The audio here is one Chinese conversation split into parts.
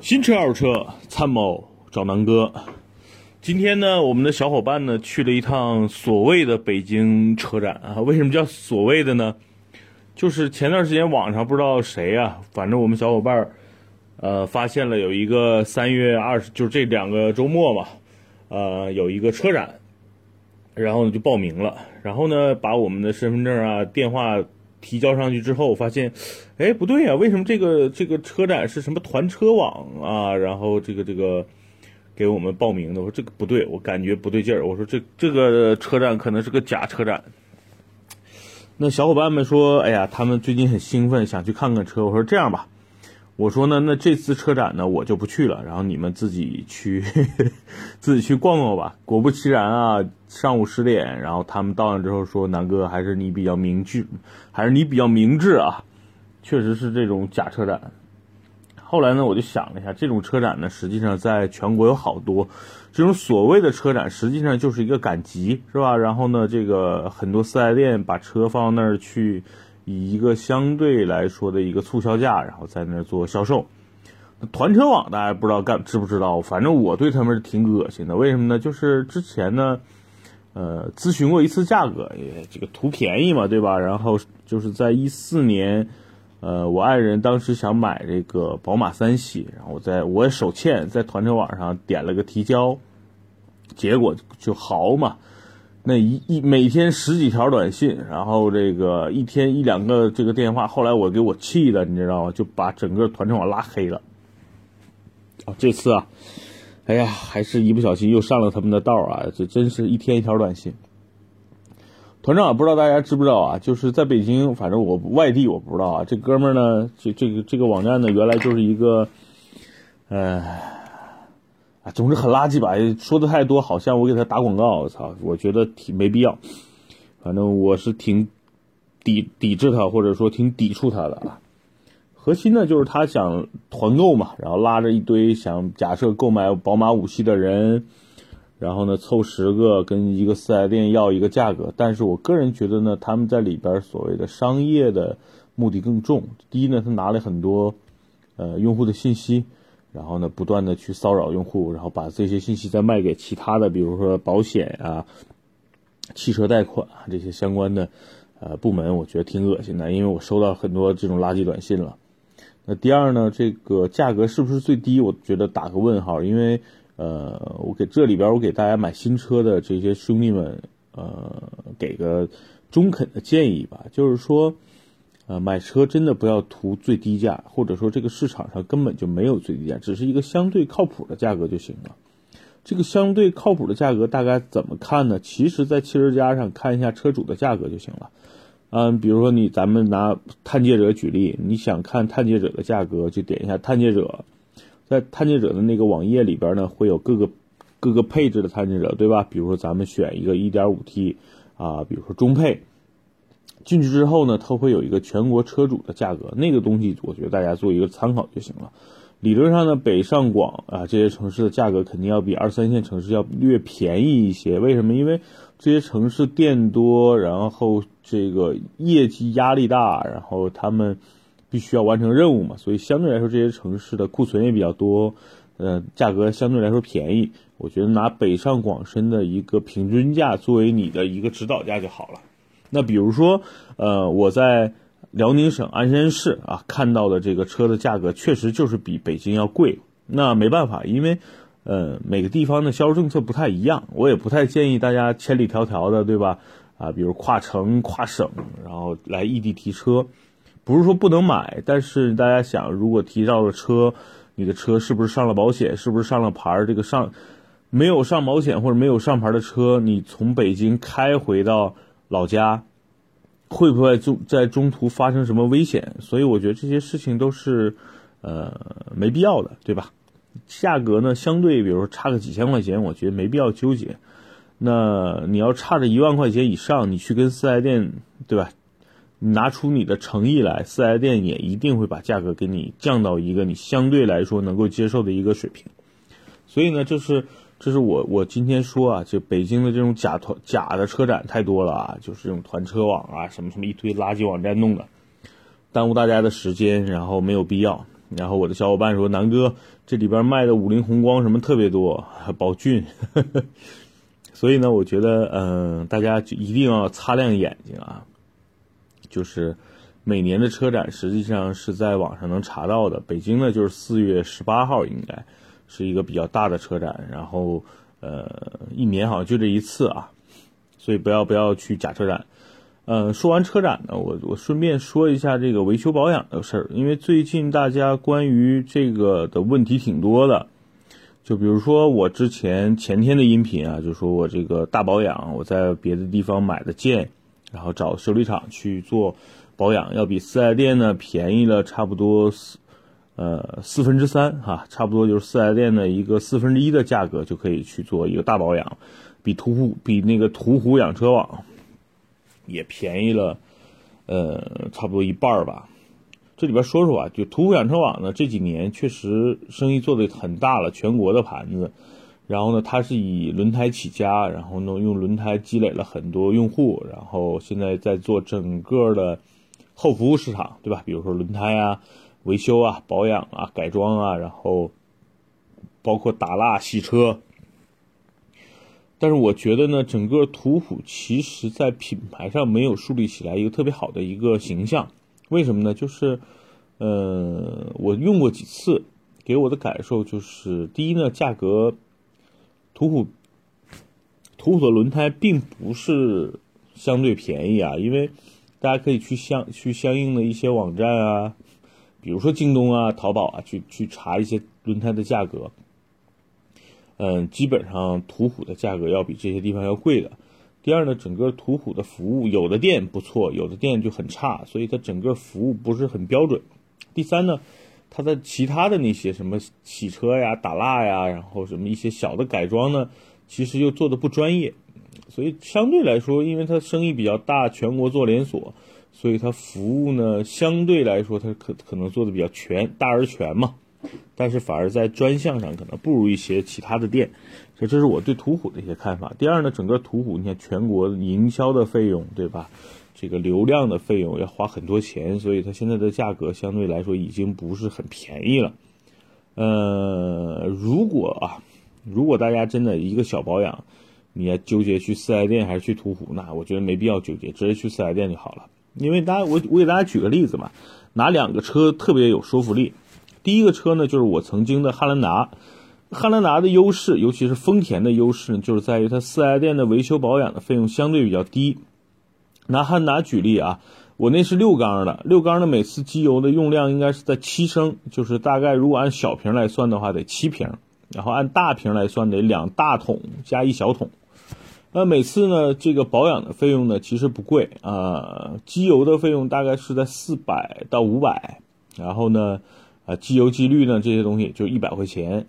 新车二手车参谋找南哥。今天呢，我们的小伙伴呢去了一趟所谓的北京车展啊。为什么叫所谓的呢？就是前段时间网上不知道谁啊，反正我们小伙伴呃发现了有一个三月二十，就是这两个周末嘛，呃有一个车展，然后呢就报名了，然后呢把我们的身份证啊、电话。提交上去之后，发现，哎，不对呀，为什么这个这个车展是什么团车网啊？然后这个这个给我们报名的，我说这个不对，我感觉不对劲儿。我说这这个车展可能是个假车展。那小伙伴们说，哎呀，他们最近很兴奋，想去看看车。我说这样吧。我说呢，那这次车展呢，我就不去了，然后你们自己去，自己去逛逛吧。果不其然啊，上午十点，然后他们到那之后说，南哥还是你比较明智，还是你比较明智啊，确实是这种假车展。后来呢，我就想了一下，这种车展呢，实际上在全国有好多，这种所谓的车展，实际上就是一个赶集，是吧？然后呢，这个很多四 S 店把车放到那儿去。以一个相对来说的一个促销价，然后在那儿做销售。团车网大家不知道干知不知道？反正我对他们是挺恶心的。为什么呢？就是之前呢，呃，咨询过一次价格，也这个图便宜嘛，对吧？然后就是在一四年，呃，我爱人当时想买这个宝马三系，然后在我手欠，在团车网上点了个提交，结果就豪嘛。那一一每天十几条短信，然后这个一天一两个这个电话，后来我给我气的，你知道吗？就把整个团车网拉黑了。啊，这次啊，哎呀，还是一不小心又上了他们的道啊！这真是一天一条短信。团长不知道大家知不知道啊？就是在北京，反正我外地我不知道啊。这哥们呢，这这个这个网站呢，原来就是一个，呃。总之很垃圾吧，说的太多，好像我给他打广告，我操，我觉得挺没必要。反正我是挺抵抵制他，或者说挺抵触他的啊。核心呢就是他想团购嘛，然后拉着一堆想假设购买宝马五系的人，然后呢凑十个跟一个四 S 店要一个价格。但是我个人觉得呢，他们在里边所谓的商业的目的更重。第一呢，他拿了很多呃用户的信息。然后呢，不断的去骚扰用户，然后把这些信息再卖给其他的，比如说保险啊、汽车贷款啊这些相关的呃部门，我觉得挺恶心的，因为我收到很多这种垃圾短信了。那第二呢，这个价格是不是最低？我觉得打个问号，因为呃，我给这里边我给大家买新车的这些兄弟们呃，给个中肯的建议吧，就是说。呃，买车真的不要图最低价，或者说这个市场上根本就没有最低价，只是一个相对靠谱的价格就行了。这个相对靠谱的价格大概怎么看呢？其实，在汽车家上看一下车主的价格就行了。嗯，比如说你咱们拿探界者举例，你想看探界者的价格，就点一下探界者，在探界者的那个网页里边呢，会有各个各个配置的探界者，对吧？比如说咱们选一个 1.5T 啊，比如说中配。进去之后呢，它会有一个全国车主的价格，那个东西我觉得大家做一个参考就行了。理论上呢，北上广啊这些城市的价格肯定要比二三线城市要略便宜一些。为什么？因为这些城市店多，然后这个业绩压力大，然后他们必须要完成任务嘛，所以相对来说这些城市的库存也比较多，呃，价格相对来说便宜。我觉得拿北上广深的一个平均价作为你的一个指导价就好了。那比如说，呃，我在辽宁省鞍山市啊看到的这个车的价格，确实就是比北京要贵。那没办法，因为呃每个地方的销售政策不太一样，我也不太建议大家千里迢迢的，对吧？啊，比如跨城、跨省，然后来异地提车，不是说不能买，但是大家想，如果提到了车，你的车是不是上了保险，是不是上了牌儿？这个上没有上保险或者没有上牌的车，你从北京开回到。老家会不会中在中途发生什么危险？所以我觉得这些事情都是呃没必要的，对吧？价格呢，相对比如说差个几千块钱，我觉得没必要纠结。那你要差着一万块钱以上，你去跟四 S 店，对吧？拿出你的诚意来，四 S 店也一定会把价格给你降到一个你相对来说能够接受的一个水平。所以呢，这是这是我我今天说啊，就北京的这种假团假的车展太多了啊，就是这种团车网啊，什么什么一堆垃圾网站弄的，耽误大家的时间，然后没有必要。然后我的小伙伴说：“南哥，这里边卖的五菱宏光什么特别多，宝骏。”所以呢，我觉得，嗯，大家就一定要擦亮眼睛啊！就是每年的车展实际上是在网上能查到的。北京呢，就是四月十八号应该是一个比较大的车展，然后呃，一年好像就这一次啊，所以不要不要去假车展。嗯，说完车展呢，我我顺便说一下这个维修保养的事儿，因为最近大家关于这个的问题挺多的，就比如说我之前前天的音频啊，就说我这个大保养，我在别的地方买的件，然后找修理厂去做保养，要比四 S 店呢便宜了差不多四呃四分之三哈，差不多就是四 S 店的一个四分之一的价格就可以去做一个大保养，比途虎比那个途虎养车网。也便宜了，呃，差不多一半儿吧。这里边说说啊，就途虎养车网呢，这几年确实生意做的很大了，全国的盘子。然后呢，它是以轮胎起家，然后呢，用轮胎积累了很多用户，然后现在在做整个的后服务市场，对吧？比如说轮胎啊、维修啊、保养啊、改装啊，然后包括打蜡、洗车。但是我觉得呢，整个途虎其实在品牌上没有树立起来一个特别好的一个形象。为什么呢？就是，呃，我用过几次，给我的感受就是，第一呢，价格，途虎，途虎的轮胎并不是相对便宜啊，因为大家可以去相去相应的一些网站啊，比如说京东啊、淘宝啊，去去查一些轮胎的价格。嗯，基本上途虎的价格要比这些地方要贵的。第二呢，整个途虎的服务，有的店不错，有的店就很差，所以它整个服务不是很标准。第三呢，它的其他的那些什么洗车呀、打蜡呀，然后什么一些小的改装呢，其实又做的不专业。所以相对来说，因为它生意比较大，全国做连锁，所以它服务呢相对来说它可可能做的比较全，大而全嘛。但是反而在专项上可能不如一些其他的店，所以这是我对途虎的一些看法。第二呢，整个途虎你看全国营销的费用对吧？这个流量的费用要花很多钱，所以它现在的价格相对来说已经不是很便宜了。呃，如果啊，如果大家真的一个小保养，你要纠结去四 S 店还是去途虎，那我觉得没必要纠结，直接去四 S 店就好了。因为大家我我给大家举个例子嘛，拿两个车特别有说服力。第一个车呢，就是我曾经的汉兰达。汉兰达的优势，尤其是丰田的优势，就是在于它四 S 店的维修保养的费用相对比较低。拿汉兰达举例啊，我那是六缸的，六缸的每次机油的用量应该是在七升，就是大概如果按小瓶来算的话得七瓶，然后按大瓶来算得两大桶加一小桶。那每次呢，这个保养的费用呢其实不贵啊，机油的费用大概是在四百到五百，然后呢。啊，机油机滤呢，这些东西就一百块钱，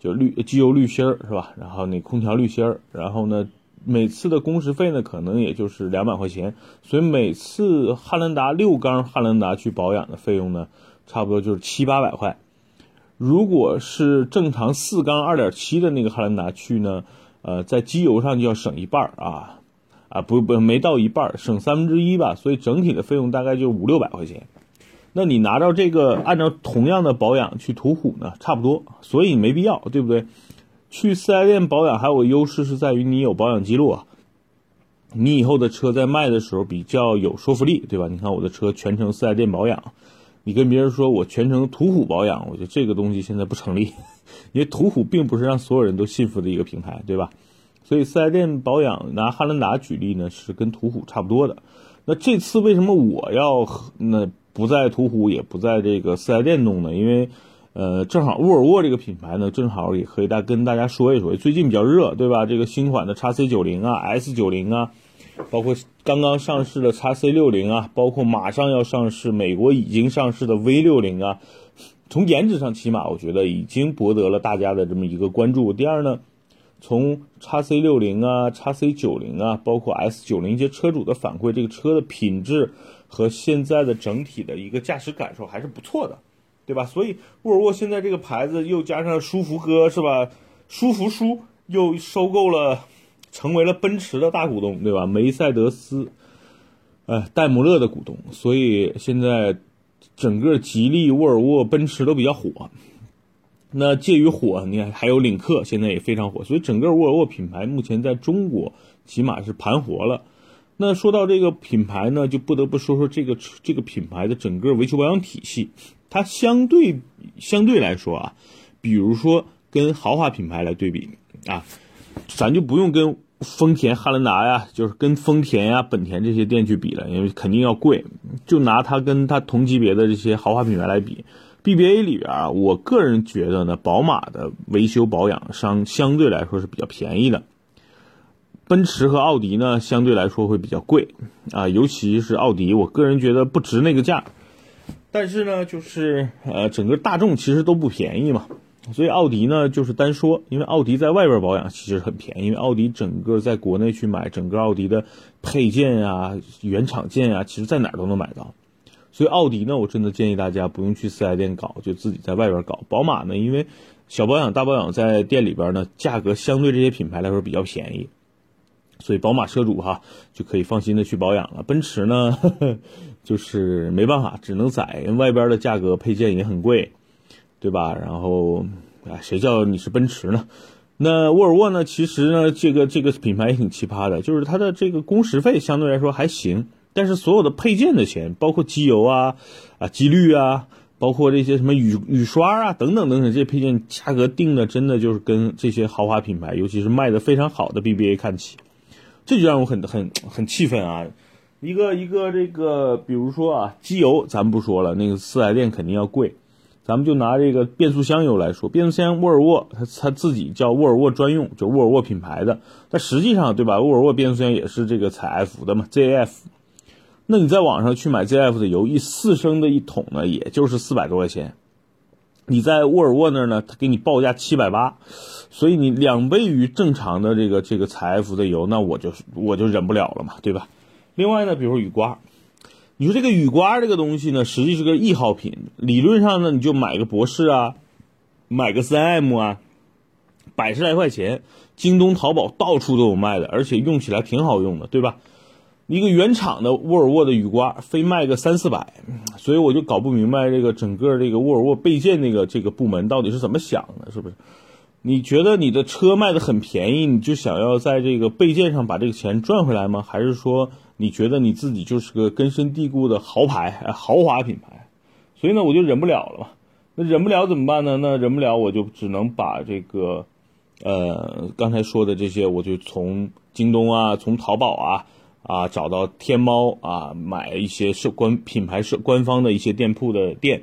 就滤机油滤芯儿是吧？然后那空调滤芯儿，然后呢，每次的工时费呢，可能也就是两百块钱。所以每次汉兰达六缸汉兰达去保养的费用呢，差不多就是七八百块。如果是正常四缸二点七的那个汉兰达去呢，呃，在机油上就要省一半啊，啊不不没到一半，省三分之一吧。所以整体的费用大概就五六百块钱。那你拿着这个，按照同样的保养去途虎呢，差不多，所以没必要，对不对？去四 S 店保养还有个优势是在于你有保养记录啊，你以后的车在卖的时候比较有说服力，对吧？你看我的车全程四 S 店保养，你跟别人说我全程途虎保养，我觉得这个东西现在不成立，因为途虎并不是让所有人都信服的一个平台，对吧？所以四 S 店保养拿汉兰达举例呢，是跟途虎差不多的。那这次为什么我要那？不在途虎，也不在这个四 S 店弄呢，因为，呃，正好沃尔沃这个品牌呢，正好也可以大跟大家说一说，最近比较热，对吧？这个新款的叉 C 九零啊，S 九零啊，包括刚刚上市的叉 C 六零啊，包括马上要上市，美国已经上市的 V 六零啊，从颜值上起码我觉得已经博得了大家的这么一个关注。第二呢，从叉 C 六零啊、叉 C 九零啊，包括 S 九零一些车主的反馈，这个车的品质。和现在的整体的一个驾驶感受还是不错的，对吧？所以沃尔沃现在这个牌子又加上舒服哥是吧？舒服舒又收购了，成为了奔驰的大股东，对吧？梅赛德斯，呃，戴姆勒的股东，所以现在整个吉利、沃尔沃、奔驰都比较火。那介于火，你看还有领克，现在也非常火，所以整个沃尔沃品牌目前在中国起码是盘活了。那说到这个品牌呢，就不得不说说这个这个品牌的整个维修保养体系，它相对相对来说啊，比如说跟豪华品牌来对比啊，咱就不用跟丰田、汉兰达呀，就是跟丰田呀、本田这些店去比了，因为肯定要贵，就拿它跟它同级别的这些豪华品牌来比。BBA 里边啊，我个人觉得呢，宝马的维修保养商相对来说是比较便宜的，奔驰和奥迪呢相对来说会比较贵啊，尤其是奥迪，我个人觉得不值那个价。但是呢，就是呃，整个大众其实都不便宜嘛，所以奥迪呢就是单说，因为奥迪在外边保养其实很便宜，因为奥迪整个在国内去买整个奥迪的配件啊、原厂件啊，其实在哪儿都能买到。所以奥迪呢，我真的建议大家不用去四 S 店搞，就自己在外边搞。宝马呢，因为小保养、大保养在店里边呢，价格相对这些品牌来说比较便宜，所以宝马车主哈就可以放心的去保养了。奔驰呢呵呵，就是没办法，只能宰，外边的价格配件也很贵，对吧？然后啊，谁叫你是奔驰呢？那沃尔沃呢？其实呢，这个这个品牌也挺奇葩的，就是它的这个工时费相对来说还行。但是所有的配件的钱，包括机油啊、啊机滤啊，包括这些什么雨雨刷啊等等等等，这些配件价格定的真的就是跟这些豪华品牌，尤其是卖的非常好的 BBA 看齐，这就让我很很很气愤啊！一个一个这个，比如说啊，机油咱不说了，那个四 S 店肯定要贵，咱们就拿这个变速箱油来说，变速箱沃尔沃它它自己叫沃尔沃专用，就沃尔沃品牌的，但实际上对吧？沃尔沃变速箱也是这个采 F 的嘛，ZF。那你在网上去买 ZF 的油，一四升的一桶呢，也就是四百多块钱。你在沃尔沃那儿呢，他给你报价七百八，所以你两倍于正常的这个这个采 F 的油，那我就我就忍不了了嘛，对吧？另外呢，比如雨刮，你说这个雨刮这个东西呢，实际是个易耗品，理论上呢，你就买个博士啊，买个三 M 啊，百十来块钱，京东、淘宝到处都有卖的，而且用起来挺好用的，对吧？一个原厂的沃尔沃的雨刮，非卖个三四百，所以我就搞不明白这个整个这个沃尔沃备件那个这个部门到底是怎么想的，是不是？你觉得你的车卖的很便宜，你就想要在这个备件上把这个钱赚回来吗？还是说你觉得你自己就是个根深蒂固的豪牌、豪华品牌？所以呢，我就忍不了了嘛。那忍不了怎么办呢？那忍不了，我就只能把这个，呃，刚才说的这些，我就从京东啊，从淘宝啊。啊，找到天猫啊，买一些是官品牌是官方的一些店铺的店，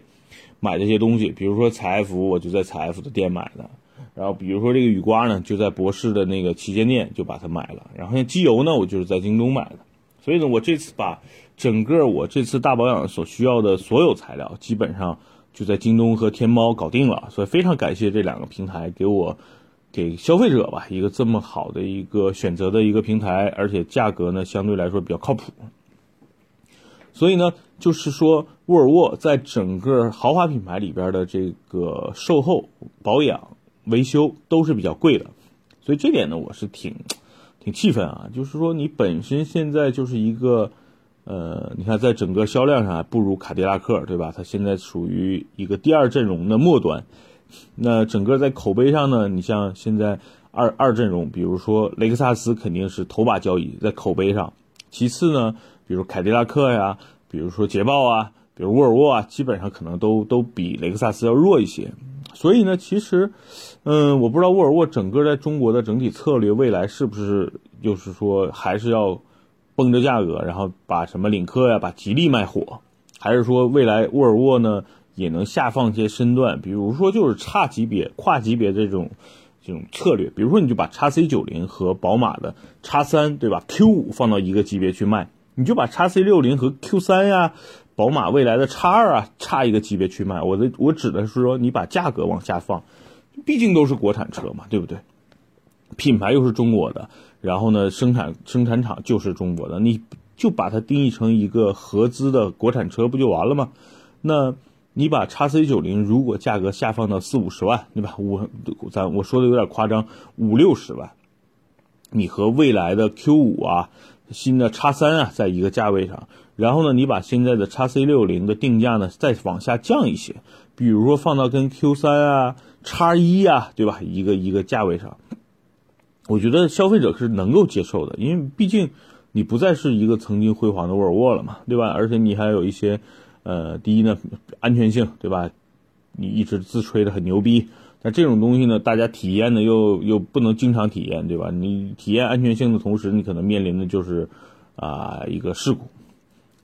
买这些东西，比如说采 F，我就在采 F 的店买的。然后比如说这个雨刮呢，就在博士的那个旗舰店就把它买了。然后像机油呢，我就是在京东买的。所以呢，我这次把整个我这次大保养所需要的所有材料，基本上就在京东和天猫搞定了。所以非常感谢这两个平台给我。给消费者吧，一个这么好的一个选择的一个平台，而且价格呢相对来说比较靠谱。所以呢，就是说沃尔沃在整个豪华品牌里边的这个售后、保养、维修都是比较贵的。所以这点呢，我是挺挺气愤啊。就是说你本身现在就是一个，呃，你看在整个销量上还不如卡迪拉克，对吧？它现在属于一个第二阵容的末端。那整个在口碑上呢，你像现在二二阵容，比如说雷克萨斯肯定是头把交椅在口碑上，其次呢，比如凯迪拉克呀，比如说捷豹啊，比如沃尔沃啊，基本上可能都都比雷克萨斯要弱一些。所以呢，其实，嗯，我不知道沃尔沃整个在中国的整体策略未来是不是就是说还是要绷着价格，然后把什么领克呀，把吉利卖火，还是说未来沃尔沃呢？也能下放一些身段，比如说就是差级别、跨级别这种这种策略，比如说你就把叉 C 九零和宝马的叉三，对吧？Q 五放到一个级别去卖，你就把叉 C 六零和 Q 三呀，宝马未来的叉二啊，差一个级别去卖。我的我指的是说，你把价格往下放，毕竟都是国产车嘛，对不对？品牌又是中国的，然后呢，生产生产厂就是中国的，你就把它定义成一个合资的国产车，不就完了吗？那。你把叉 C 九零如果价格下放到四五十万，对吧？五咱我说的有点夸张，五六十万，你和未来的 Q 五啊，新的叉三啊，在一个价位上，然后呢，你把现在的叉 C 六零的定价呢再往下降一些，比如说放到跟 Q 三啊、叉一啊，对吧？一个一个价位上，我觉得消费者是能够接受的，因为毕竟你不再是一个曾经辉煌的沃尔沃了嘛，对吧？而且你还有一些。呃，第一呢，安全性，对吧？你一直自吹的很牛逼，但这种东西呢，大家体验呢又又不能经常体验，对吧？你体验安全性的同时，你可能面临的就是啊一个事故。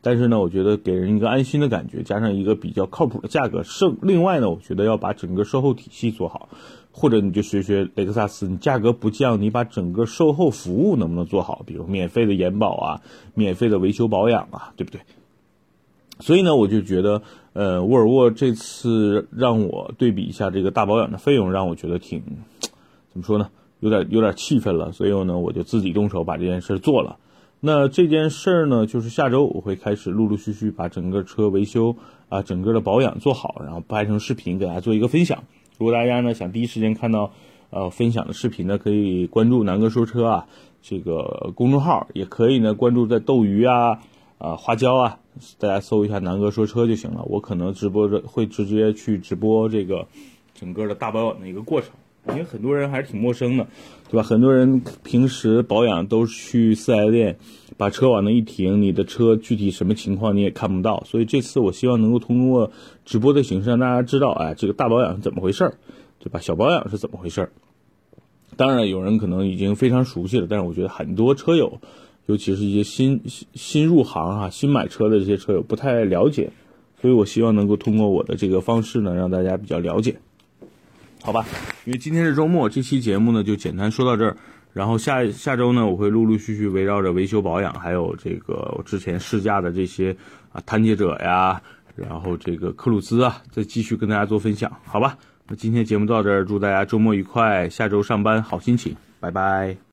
但是呢，我觉得给人一个安心的感觉，加上一个比较靠谱的价格。剩另外呢，我觉得要把整个售后体系做好，或者你就学学雷克萨斯，你价格不降，你把整个售后服务能不能做好？比如免费的延保啊，免费的维修保养啊，对不对？所以呢，我就觉得，呃，沃尔沃这次让我对比一下这个大保养的费用，让我觉得挺，怎么说呢，有点有点气愤了。所以呢，我就自己动手把这件事做了。那这件事儿呢，就是下周我会开始陆陆续续把整个车维修啊，整个的保养做好，然后拍成视频给大家做一个分享。如果大家呢想第一时间看到呃分享的视频呢，可以关注南哥说车啊这个公众号，也可以呢关注在斗鱼啊。啊，花椒啊，大家搜一下南哥说车就行了。我可能直播着会直接去直播这个整个的大保养的一个过程，因为很多人还是挺陌生的，对吧？很多人平时保养都去四 S 店，把车往那一停，你的车具体什么情况你也看不到。所以这次我希望能够通过直播的形式让大家知道，哎，这个大保养是怎么回事儿，对吧？小保养是怎么回事儿？当然，有人可能已经非常熟悉了，但是我觉得很多车友。尤其是一些新新新入行啊、新买车的这些车友不太了解，所以我希望能够通过我的这个方式呢，让大家比较了解，好吧？因为今天是周末，这期节目呢就简单说到这儿。然后下下周呢，我会陆陆续续围绕着维修保养，还有这个我之前试驾的这些啊探界者呀，然后这个克鲁兹啊，再继续跟大家做分享，好吧？那今天节目到这儿，祝大家周末愉快，下周上班好心情，拜拜。